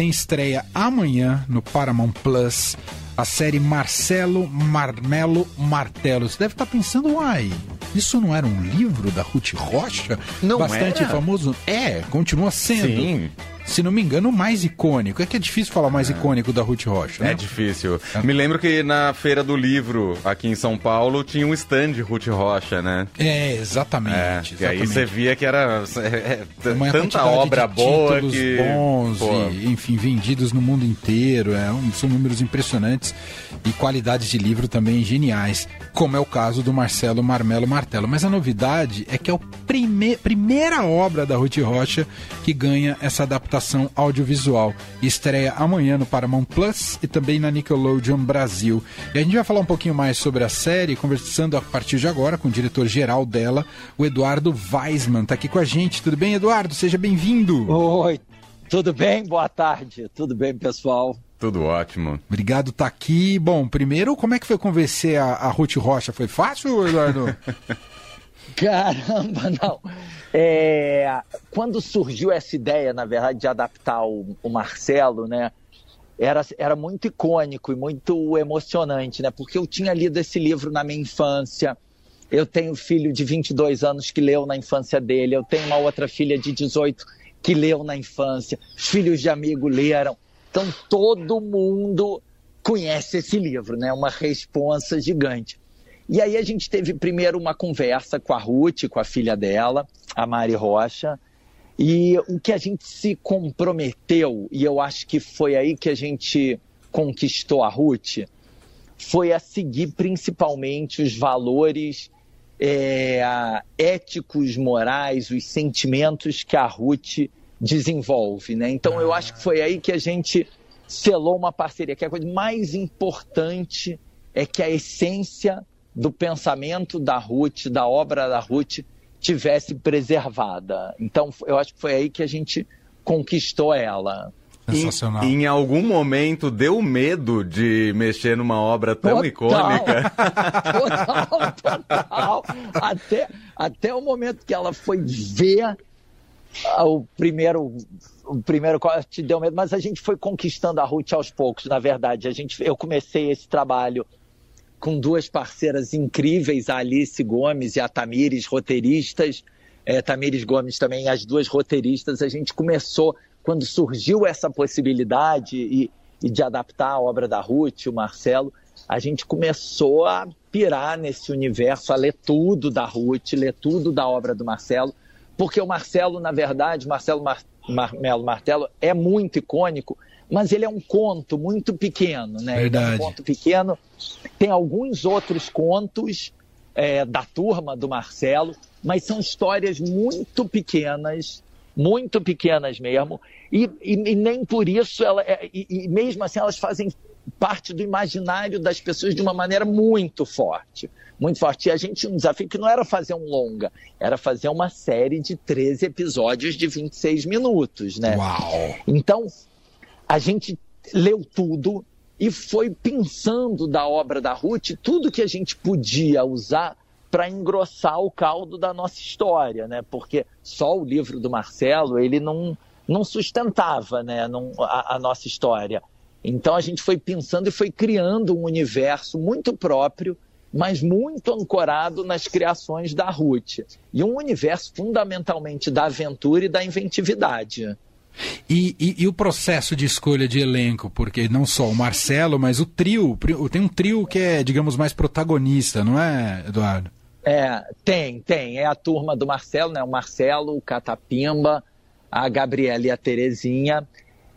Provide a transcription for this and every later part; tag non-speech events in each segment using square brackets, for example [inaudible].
tem estreia amanhã no Paramount Plus a série Marcelo Marmelo Martelo. Você deve estar pensando, uai, isso não era um livro da Ruth Rocha? Não Bastante era? famoso? É, continua sendo. Sim. Se não me engano, o mais icônico. É que é difícil falar mais icônico da Ruth Rocha, né? É difícil. Me lembro que na Feira do Livro, aqui em São Paulo, tinha um stand Ruth Rocha, né? É, É, exatamente. e aí exatamente. você via que era é, é, tanta obra boa que. bons pô, e, enfim, vendidos no mundo inteiro. É, um- são números impressionantes e qualidades de livro também geniais, como é o caso do Marcelo Marmelo Martelo. Mas a novidade é que é a prime primeira obra da Ruth Rocha que ganha essa adaptação audiovisual. Estreia amanhã no Paramount Plus e também na Nickelodeon Brasil. E a gente vai falar um pouquinho mais sobre a série, conversando a partir de agora com o diretor-geral dela, o Eduardo Weisman. Tá aqui com a gente. Tudo bem, Eduardo? Seja bem-vindo. Oi, tudo bem? Boa tarde. Tudo bem, pessoal? Tudo ótimo. Obrigado tá aqui. Bom, primeiro, como é que foi convencer a, a Ruth Rocha? Foi fácil, Eduardo? [laughs] Caramba, não. É, quando surgiu essa ideia, na verdade, de adaptar o, o Marcelo, né? Era, era muito icônico e muito emocionante, né? Porque eu tinha lido esse livro na minha infância. Eu tenho um filho de 22 anos que leu na infância dele. Eu tenho uma outra filha de 18 que leu na infância. Filhos de amigo leram. Então todo mundo conhece esse livro, né? Uma responsa gigante. E aí a gente teve primeiro uma conversa com a Ruth, com a filha dela, a Mari Rocha, e o que a gente se comprometeu, e eu acho que foi aí que a gente conquistou a Ruth, foi a seguir principalmente os valores é, éticos, morais, os sentimentos que a Ruth desenvolve. Né? Então eu acho que foi aí que a gente selou uma parceria, que a coisa mais importante é que a essência do pensamento da Ruth, da obra da Ruth, tivesse preservada. Então, eu acho que foi aí que a gente conquistou ela. Sensacional. Em, em algum momento deu medo de mexer numa obra tão Total. icônica? [laughs] Total, total. Até, até o momento que ela foi ver ah, o primeiro o primeiro corte deu medo, mas a gente foi conquistando a Ruth aos poucos, na verdade. A gente, eu comecei esse trabalho com duas parceiras incríveis, a Alice Gomes e a Tamires, roteiristas. É, Tamires Gomes também, as duas roteiristas. A gente começou, quando surgiu essa possibilidade e, e de adaptar a obra da Ruth, o Marcelo, a gente começou a pirar nesse universo, a ler tudo da Ruth, ler tudo da obra do Marcelo, porque o Marcelo, na verdade, Marcelo Mar Marmelo Martelo, é muito icônico, mas ele é um conto muito pequeno, né? Ele é um Verdade. conto pequeno. Tem alguns outros contos é, da turma do Marcelo, mas são histórias muito pequenas, muito pequenas mesmo, e, e- e nem por isso ela, é- e, e mesmo assim elas fazem parte do imaginário das pessoas de uma maneira muito forte, muito forte. E a gente tinha um desafio que não era fazer um longa, era fazer uma série de 13 episódios de 26 minutos, né? Uau! Então, a gente leu tudo e foi pensando da obra da Ruth tudo que a gente podia usar para engrossar o caldo da nossa história, né? Porque só o livro do Marcelo, ele não, não sustentava né? não, a, a nossa história. Então a gente foi pensando e foi criando um universo muito próprio, mas muito ancorado nas criações da Ruth. E um universo fundamentalmente da aventura e da inventividade. E, e- e o processo de escolha de elenco, porque não só o Marcelo, mas o trio, tem um trio que é, digamos, mais protagonista, não é, Eduardo? É, tem, tem. É a turma do Marcelo, né? O Marcelo, o Catapimba, a Gabriela e a Terezinha.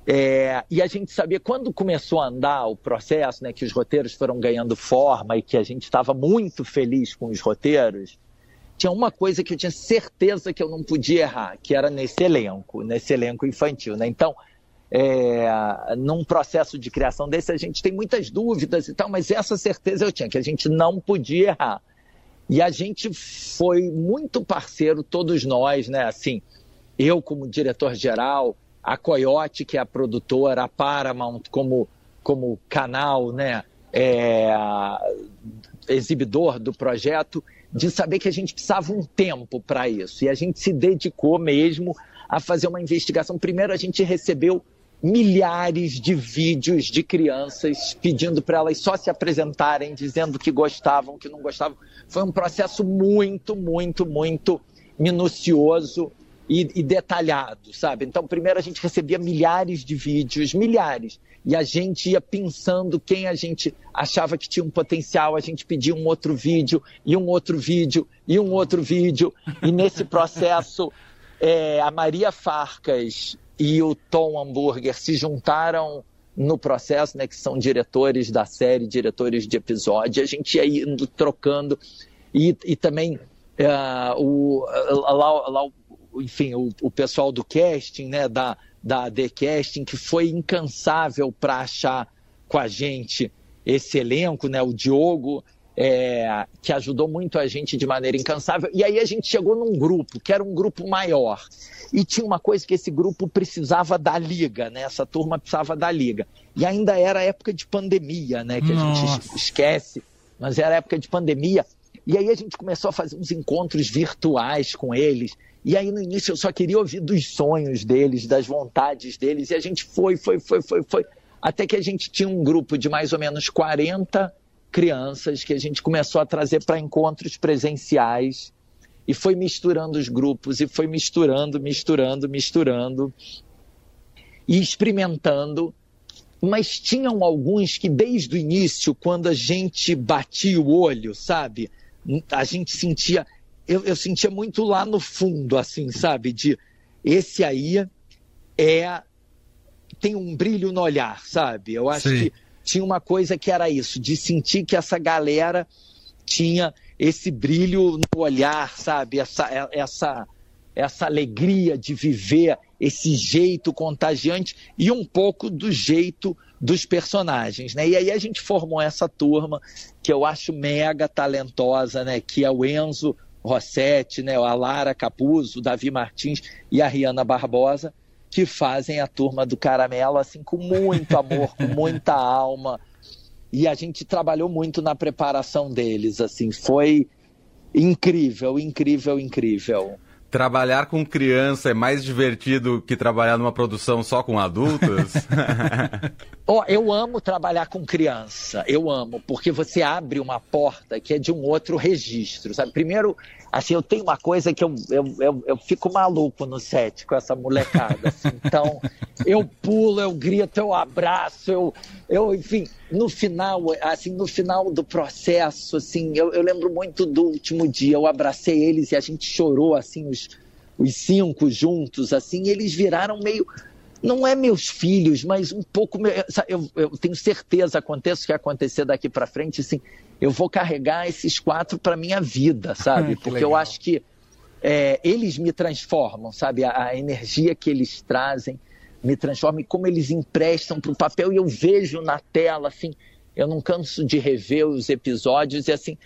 É, e a gente sabia, quando começou a andar o processo, né, que os roteiros foram ganhando forma e que a gente estava muito feliz com os roteiros, tinha uma coisa que eu tinha certeza que eu não podia errar, que era nesse elenco, nesse elenco infantil. Né? Então, é, num processo de criação desse, a gente tem muitas dúvidas e tal, mas essa certeza eu tinha, que a gente não podia errar. E a gente foi muito parceiro, todos nós, né? Assim, eu como diretor-geral, a Coyote, que é a produtora, a Paramount como, como canal, né? É, exibidor do projeto, de saber que a gente precisava um tempo para isso. E a gente se dedicou mesmo a fazer uma investigação. Primeiro, a gente recebeu milhares de vídeos de crianças pedindo para elas só se apresentarem, dizendo que gostavam, que não gostavam. Foi um processo muito, muito, muito minucioso e, e, detalhado, sabe? Então, primeiro a gente recebia milhares de vídeos, milhares, e a gente ia pensando quem a gente achava que tinha um potencial, a gente pedia um outro vídeo, e um outro vídeo, e um outro vídeo, e nesse processo [laughs] é, a Maria Farcas e o Tom Hamburger se juntaram no processo, né, que são diretores da série, diretores de episódio, a gente ia indo trocando, e, e também uh, o, lá, lá, enfim, o, o pessoal do casting, né, da, da The Casting, que foi incansável para achar com a gente esse elenco, né, o Diogo, é, que ajudou muito a gente de maneira incansável. E aí a gente chegou num grupo, que era um grupo maior. E tinha uma coisa que esse grupo precisava da liga, né? Essa turma precisava da liga. E ainda era época de pandemia, né? Que a Nossa. gente esquece, mas era época de pandemia. E aí a gente começou a fazer uns encontros virtuais com eles. E aí no início eu só queria ouvir dos sonhos deles, das vontades deles. E a gente foi, foi, foi, foi, foi. Até que a gente tinha um grupo de mais ou menos 40 crianças que a gente começou a trazer para encontros presenciais. E foi misturando os grupos, e foi misturando, misturando, misturando. E experimentando mas tinham alguns que desde o início, quando a gente batia o olho, sabe? a gente sentia, eu, eu sentia muito lá no fundo, assim, sabe? De esse aí é tem um brilho no olhar, sabe? Eu acho Sim. que tinha uma coisa que era isso, de sentir que essa galera tinha esse brilho no olhar, sabe? Essa, essa, essa alegria de viver, esse jeito contagiante e um pouco do jeito dos personagens, né? E aí a gente formou essa turma que eu acho mega talentosa, né? Que é o Enzo Rossetti, né? A Lara Capuzzo, o Davi Martins e a Riana Barbosa, que fazem a turma do Caramelo assim com muito amor, com [laughs] muita alma. E a gente trabalhou muito na preparação deles, assim, foi incrível, incrível, incrível. Trabalhar com criança é mais divertido que trabalhar numa produção só com adultos? [laughs] oh, eu amo trabalhar com criança, eu amo, porque você abre uma porta que é de um outro registro, sabe? Primeiro, assim, eu tenho uma coisa que eu, eu, eu, eu fico maluco no set com essa molecada, assim. então eu pulo, eu grito, eu abraço, eu, eu, enfim, no final, assim, no final do processo, assim, eu, eu lembro muito do último dia, eu abracei eles e a gente chorou, assim, os, os cinco juntos, assim, eles viraram meio não é meus filhos, mas um pouco. Eu, eu tenho certeza, aconteça o que acontecer daqui para frente, assim, eu vou carregar esses quatro para minha vida, sabe? Porque legal. eu acho que é, eles me transformam, sabe? A, a, energia que eles trazem me transforma e como eles emprestam para o papel e eu vejo na tela, assim, eu não canso de rever os episódios e assim.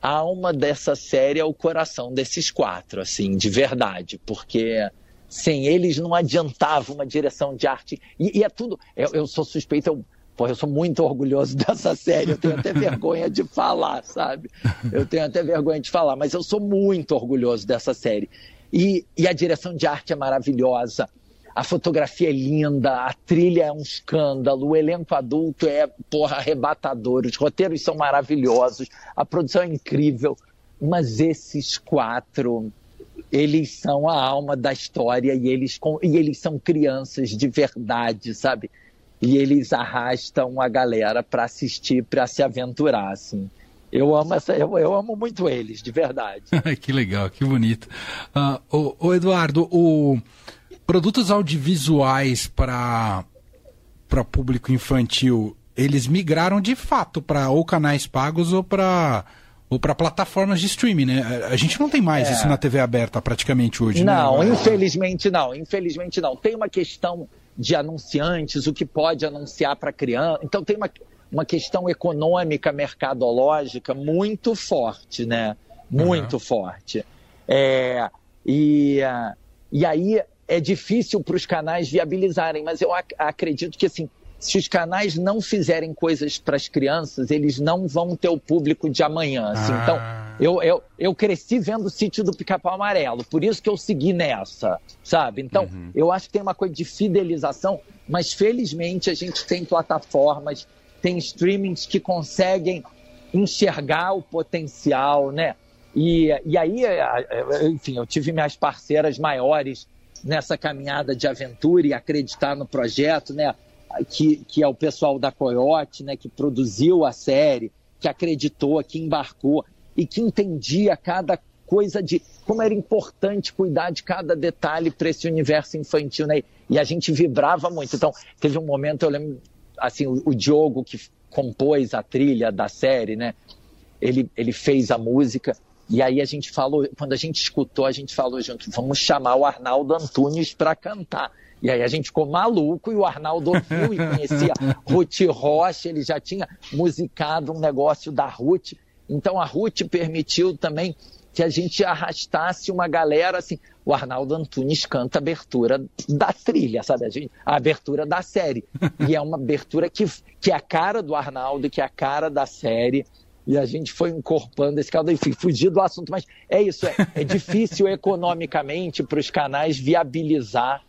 A alma dessa série é o coração desses quatro, assim, de verdade, porque sem eles não adiantava uma direção de arte. E, e é tudo. Eu, eu, sou suspeito, eu, pô, eu sou muito orgulhoso [laughs] dessa série, eu tenho até vergonha de falar, sabe? Eu tenho até vergonha de falar, mas eu sou muito orgulhoso dessa série. E, e a direção de arte é maravilhosa. A fotografia é linda, a trilha é um escândalo, o elenco adulto é, porra, arrebatador, os roteiros são maravilhosos, a produção é incrível, mas esses quatro, eles são a alma da história e eles, e eles são crianças de verdade, sabe? E eles arrastam a galera para assistir, para se aventurar, assim. Eu amo, essa, eu, eu amo muito eles, de verdade. [laughs] que legal, que bonito. Uh, o, o Eduardo, o produtos audiovisuais para para público infantil, eles migraram de fato para ou canais pagos ou para ou para plataformas de streaming, né? A gente não tem mais é. isso na TV aberta praticamente hoje, né? não, né? infelizmente não, infelizmente não. Tem uma questão de anunciantes, o que pode anunciar para criança. Então tem uma, uma questão econômica, mercadológica muito forte, né? Muito uhum. forte. É, e, e aí é difícil para os canais viabilizarem, mas eu ac acredito que assim se os canais não fizerem coisas para as crianças, eles não vão ter o público de amanhã. Assim. Ah. Então, eu, eu, eu cresci vendo o sítio do Pica-Pau Amarelo, por isso que eu segui nessa, sabe? Então, uhum. eu acho que tem uma coisa de fidelização, mas felizmente a gente tem plataformas, tem streamings que conseguem enxergar o potencial, né? E, e aí, enfim, eu tive minhas parceiras maiores nessa caminhada de aventura e acreditar no projeto, né? Que, que é o pessoal da Coyote, né? Que produziu a série, que acreditou, que embarcou e que entendia cada coisa de como era importante cuidar de cada detalhe para esse universo infantil, né? E a gente vibrava muito. Então, teve um momento, eu lembro, assim, o, o Diogo que compôs a trilha da série, né? Ele, ele fez a música e aí a gente falou, quando a gente escutou, a gente falou junto, vamos chamar o Arnaldo Antunes para cantar. E aí a gente ficou maluco e o Arnaldo ouviu e conhecia [laughs] Ruth Rocha, ele já tinha musicado um negócio da Ruth. Então a Ruth permitiu também que a gente arrastasse uma galera assim. O Arnaldo Antunes canta a abertura da trilha, sabe? A, gente, a abertura da série. [laughs] E é uma abertura que, que é a cara do Arnaldo, que é a cara da série e a gente foi incorporando esse caldo, enfim, fugir do assunto, mas é isso, é, é difícil [laughs] economicamente para os canais viabilizar,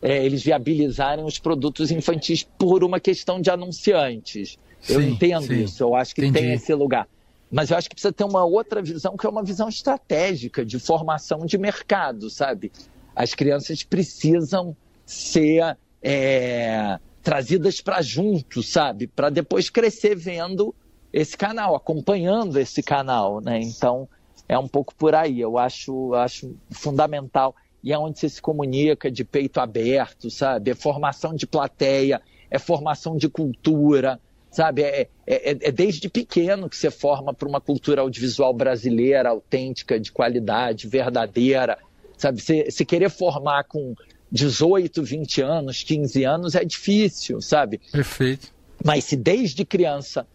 é, eles viabilizarem os produtos infantis por uma questão de anunciantes. Eu sim, entendo sim. isso, eu acho que Entendi. tem esse lugar. Mas eu acho que precisa ter uma outra visão, que é uma visão estratégica de formação de mercado, sabe? As crianças precisam ser é, trazidas para junto, sabe? Para depois crescer vendo esse canal, acompanhando esse canal, né? Então é um pouco por aí. Eu acho, acho fundamental e é onde você se comunica de peito aberto, sabe? É formação de plateia, é formação de cultura, sabe? É, é, é, é desde pequeno que você forma para uma cultura audiovisual brasileira, autêntica, de qualidade, verdadeira, sabe? Se, se querer formar com 18, 20 anos, 15 anos é difícil, sabe? Perfeito. Mas se desde criança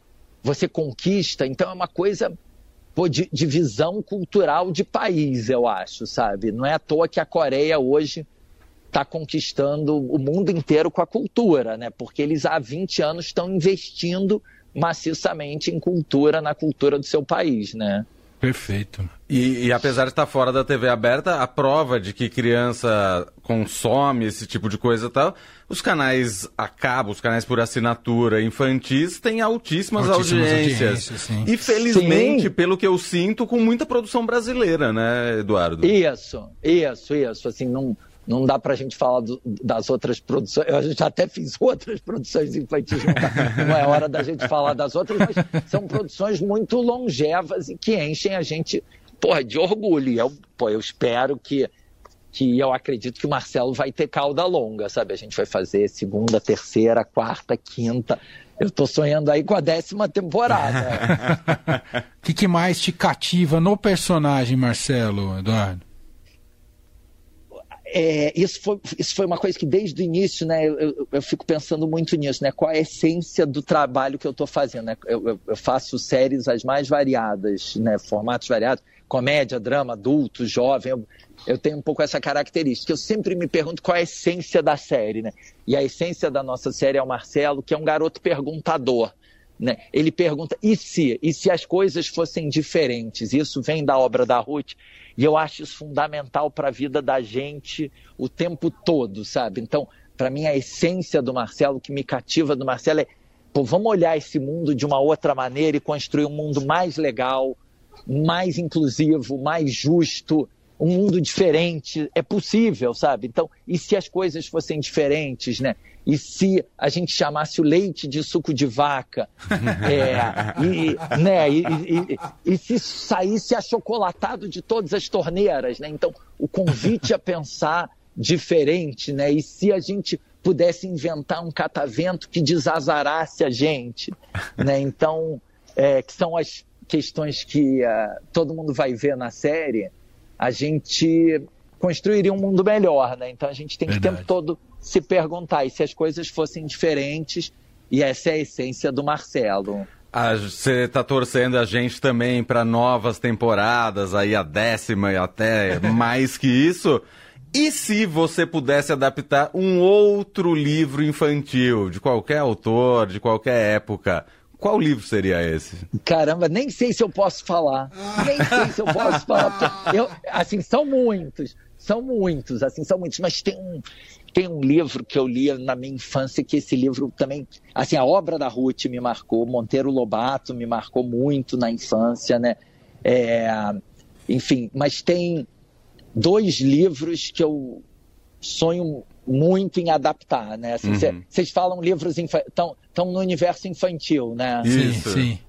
você conquista. Então é uma coisa pô, de, de, visão cultural de país, eu acho, sabe? Não é à toa que a Coreia hoje está conquistando o mundo inteiro com a cultura, né? Porque eles há 20 anos estão investindo maciçamente em cultura, na cultura do seu país, né? Perfeito. E, e, apesar de estar fora da TV aberta, a prova de que criança consome esse tipo de coisa e tal, os canais a cabo, os canais por assinatura infantis têm altíssimas, altíssimas audiências. audiências e felizmente, sim. pelo que eu sinto, com muita produção brasileira, né, Eduardo? Isso, isso, isso. Assim, não, não dá para a gente falar do, das outras produções. A gente até fiz [laughs] outras produções infantis, não, é hora da gente falar das outras, mas são produções muito longevas e que enchem a gente porra, de orgulho. E eu, pô, eu espero que, que eu acredito que o Marcelo vai ter cauda longa, sabe? A gente vai fazer segunda, terceira, quarta, quinta. Eu tô sonhando aí com a décima temporada. [laughs] O que, que mais te cativa no personagem, Marcelo, Eduardo? É, isso, foi, isso foi uma coisa que desde o início, né, eu, eu, fico pensando muito nisso, né, qual é a essência do trabalho que eu estou fazendo, né, eu, eu, faço séries as mais variadas, né, formatos variados, comédia, drama, adulto, jovem, eu, eu tenho um pouco essa característica, eu sempre me pergunto qual é a essência da série, né, e a essência da nossa série é o Marcelo, que é um garoto perguntador, né? Ele pergunta, e se? E se as coisas fossem diferentes? Isso vem da obra da Ruth, e eu acho isso fundamental para a vida da gente o tempo todo, sabe? Então, para mim, a essência do Marcelo, o que me cativa do Marcelo é, pô, vamos olhar esse mundo de uma outra maneira e construir um mundo mais legal, mais inclusivo, mais justo, um mundo diferente. É possível, sabe? Então, e se as coisas fossem diferentes, né? E se a gente chamasse o leite de suco de vaca? [laughs] É, e, né, e, e, e, se saísse achocolatado de todas as torneiras? Né? Então, o convite a pensar diferente, né? E se a gente pudesse inventar um catavento que desazarasse a gente, né? Então, é, que são as questões que uh, todo mundo vai ver na série, a gente construiria um mundo melhor, né? Então a gente tem que o tempo todo se perguntar, e se as coisas fossem diferentes, e essa é a essência do Marcelo. Você está torcendo a gente também para novas temporadas, aí a décima e até [laughs] mais que isso. E se você pudesse adaptar um outro livro infantil, de qualquer autor, de qualquer época, qual livro seria esse? Caramba, nem sei se eu posso falar. Nem sei se eu posso falar. Eu, assim, são muitos. São muitos, assim, são muitos. Mas tem um, tem um livro que eu li na minha infância, que esse livro também. Assim, a obra da Ruth me marcou, Monteiro Lobato me marcou muito na infância, né? É, enfim, mas tem dois livros que eu sonho muito em adaptar, né? Vocês assim, uhum. falam livros estão no universo infantil, né? Sim, sim.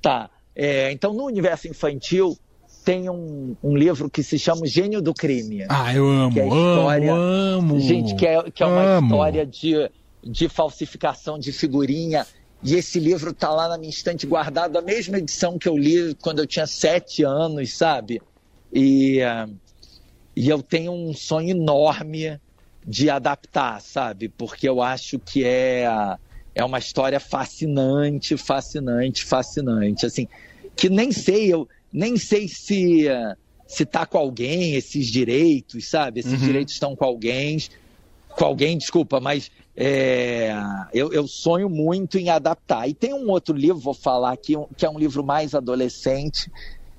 Tá. É, então, no universo infantil tem um, um, livro que se chama Gênio do Crime. Ah, eu amo, é história, amo, amo. Gente, que é, que é uma amo. história de, de falsificação de figurinha. E esse livro tá lá na minha estante guardado, a mesma edição que eu li quando eu tinha sete anos, sabe? E... Uh, e eu tenho um sonho enorme de adaptar, sabe? Porque eu acho que é, é uma história fascinante, fascinante, fascinante. Assim, que nem sei, eu nem sei se se tá com alguém esses direitos, sabe? Esses uhum. direitos estão com alguém, com alguém, desculpa, mas é, eu, eu, sonho muito em adaptar. E tem um outro livro, vou falar aqui, que é um livro mais adolescente,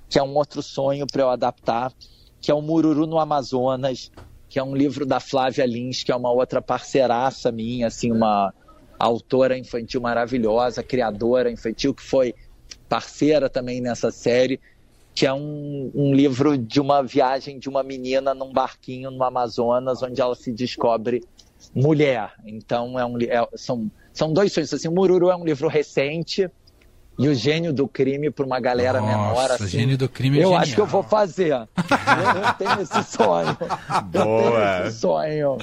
que é um outro sonho para eu adaptar, que é o Mururu no Amazonas, que é um livro da Flávia Lins, que é uma outra parceiraça minha, assim, uma autora infantil maravilhosa, criadora infantil, que foi parceira também nessa série, que é um, um livro de uma viagem de uma menina num barquinho no Amazonas, onde ela se descobre mulher. Então, é um, é, são, são dois sonhos. Assim, o Mururu é um livro recente, e o gênio do crime para uma galera Nossa, menor assim. gênio do crime é Eu genial. acho que eu vou fazer. eu, eu tenho esse sonho. Boa. Eu tenho esse sonho.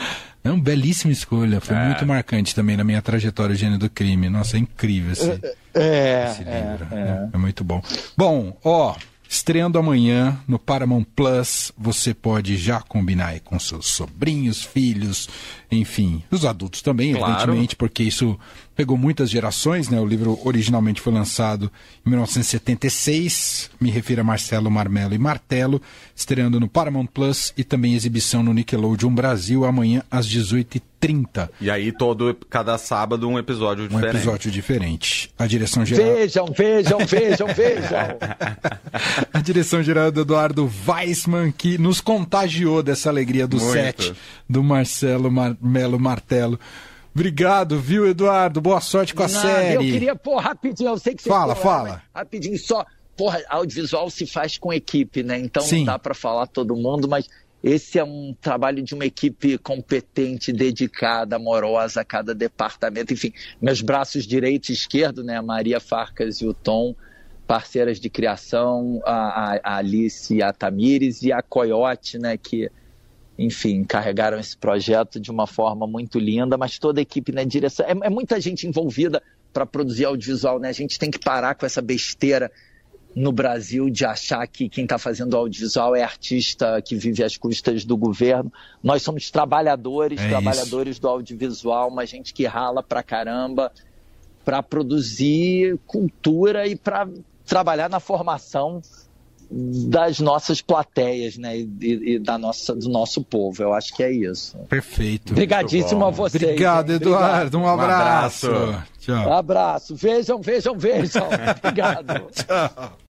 É uma belíssima escolha. Foi é. muito marcante também na minha trajetória, o gênio do crime. Nossa, é incrível esse, é, esse livro. É, é. é muito bom. Bom, ó, Estreando amanhã no Paramount Plus, você pode já combinar com seus sobrinhos, filhos, enfim, os adultos também, claro. evidentemente, porque isso pegou muitas gerações, né? O livro originalmente foi lançado em 1976, me refiro a Marcelo Marmelo e Martelo, estreando no Paramount Plus e também exibição no Nickelodeon Brasil amanhã às 18h30. E aí todo cada sábado um episódio diferente. Um episódio diferente. A direção geral Vejam, vejam, vejam, vejam. [laughs] a direção geral do Eduardo Weissman que nos contagiou dessa alegria do Muito. set do Marcelo Mar Melo Martelo. Obrigado, viu, Eduardo? Boa sorte com a Nada, série. Eu queria, pô, rapidinho, eu sei que você Fala, fala. Rapidinho, só. Porra, audiovisual se faz com equipe, né? Então Sim. não dá para falar todo mundo, mas esse é um trabalho de uma equipe competente, dedicada, amorosa a cada departamento. Enfim, meus braços direito e esquerdo, né? A Maria Farcas e o Tom, parceiras de criação, a, a Alice e a Tamires e a Coyote, né? Que enfim, carregaram esse projeto de uma forma muito linda, mas toda a equipe na direção. É, é muita gente envolvida para produzir audiovisual, né? A gente tem que parar com essa besteira no Brasil de achar que quem está fazendo audiovisual é artista que vive às custas do governo. Nós somos trabalhadores, é trabalhadores isso. do audiovisual, uma gente que rala pra caramba para produzir cultura e para trabalhar na formação das nossas plateias, né? E, e, da nossa, do nosso povo. Eu acho que é isso. Perfeito. Obrigadíssimo a vocês. Obrigado, Eduardo. Um abraço. Um abraço. Tchau. Um abraço. Vejam, vejam, vejam. [laughs] Obrigado. Tchau.